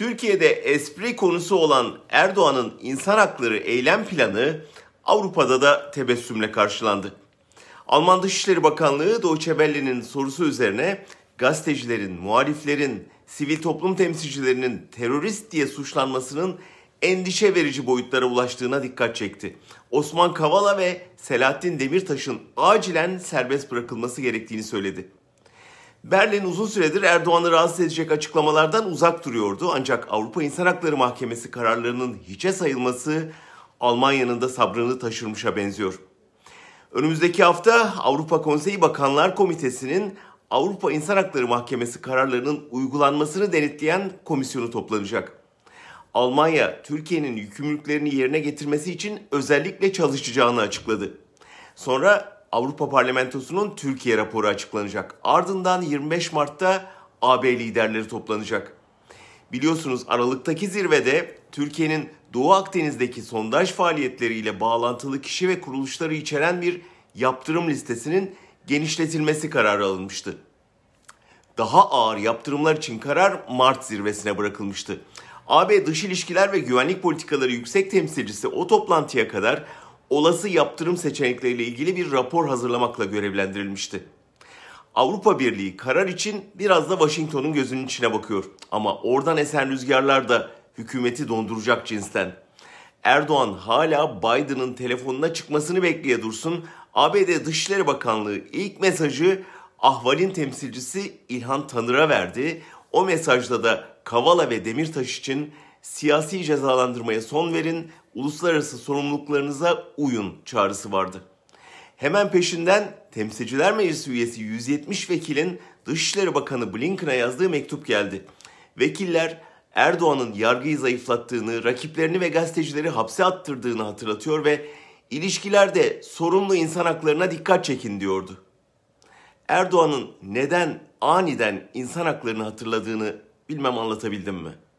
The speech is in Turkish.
Türkiye'de espri konusu olan Erdoğan'ın insan hakları eylem planı Avrupa'da da tebessümle karşılandı. Alman Dışişleri Bakanlığı Deutsche Welle'nin sorusu üzerine gazetecilerin, muhaliflerin, sivil toplum temsilcilerinin terörist diye suçlanmasının endişe verici boyutlara ulaştığına dikkat çekti. Osman Kavala ve Selahattin Demirtaş'ın acilen serbest bırakılması gerektiğini söyledi. Berlin uzun süredir Erdoğan'ı rahatsız edecek açıklamalardan uzak duruyordu. Ancak Avrupa İnsan Hakları Mahkemesi kararlarının hiçe sayılması Almanya'nın da sabrını taşırmışa benziyor. Önümüzdeki hafta Avrupa Konseyi Bakanlar Komitesi'nin Avrupa İnsan Hakları Mahkemesi kararlarının uygulanmasını denetleyen komisyonu toplanacak. Almanya, Türkiye'nin yükümlülüklerini yerine getirmesi için özellikle çalışacağını açıkladı. Sonra Avrupa Parlamentosu'nun Türkiye raporu açıklanacak. Ardından 25 Mart'ta AB liderleri toplanacak. Biliyorsunuz Aralık'taki zirvede Türkiye'nin Doğu Akdeniz'deki sondaj faaliyetleriyle bağlantılı kişi ve kuruluşları içeren bir yaptırım listesinin genişletilmesi kararı alınmıştı. Daha ağır yaptırımlar için karar Mart zirvesine bırakılmıştı. AB Dış İlişkiler ve Güvenlik Politikaları Yüksek Temsilcisi o toplantıya kadar olası yaptırım seçenekleriyle ilgili bir rapor hazırlamakla görevlendirilmişti. Avrupa Birliği karar için biraz da Washington'un gözünün içine bakıyor. Ama oradan esen rüzgarlar da hükümeti donduracak cinsten. Erdoğan hala Biden'ın telefonuna çıkmasını bekleye dursun. ABD Dışişleri Bakanlığı ilk mesajı Ahval'in temsilcisi İlhan Tanır'a verdi. O mesajda da Kavala ve Demirtaş için siyasi cezalandırmaya son verin, uluslararası sorumluluklarınıza uyun çağrısı vardı. Hemen peşinden Temsilciler Meclisi üyesi 170 vekilin Dışişleri Bakanı Blinken'a yazdığı mektup geldi. Vekiller Erdoğan'ın yargıyı zayıflattığını, rakiplerini ve gazetecileri hapse attırdığını hatırlatıyor ve ilişkilerde sorumlu insan haklarına dikkat çekin diyordu. Erdoğan'ın neden aniden insan haklarını hatırladığını bilmem anlatabildim mi?''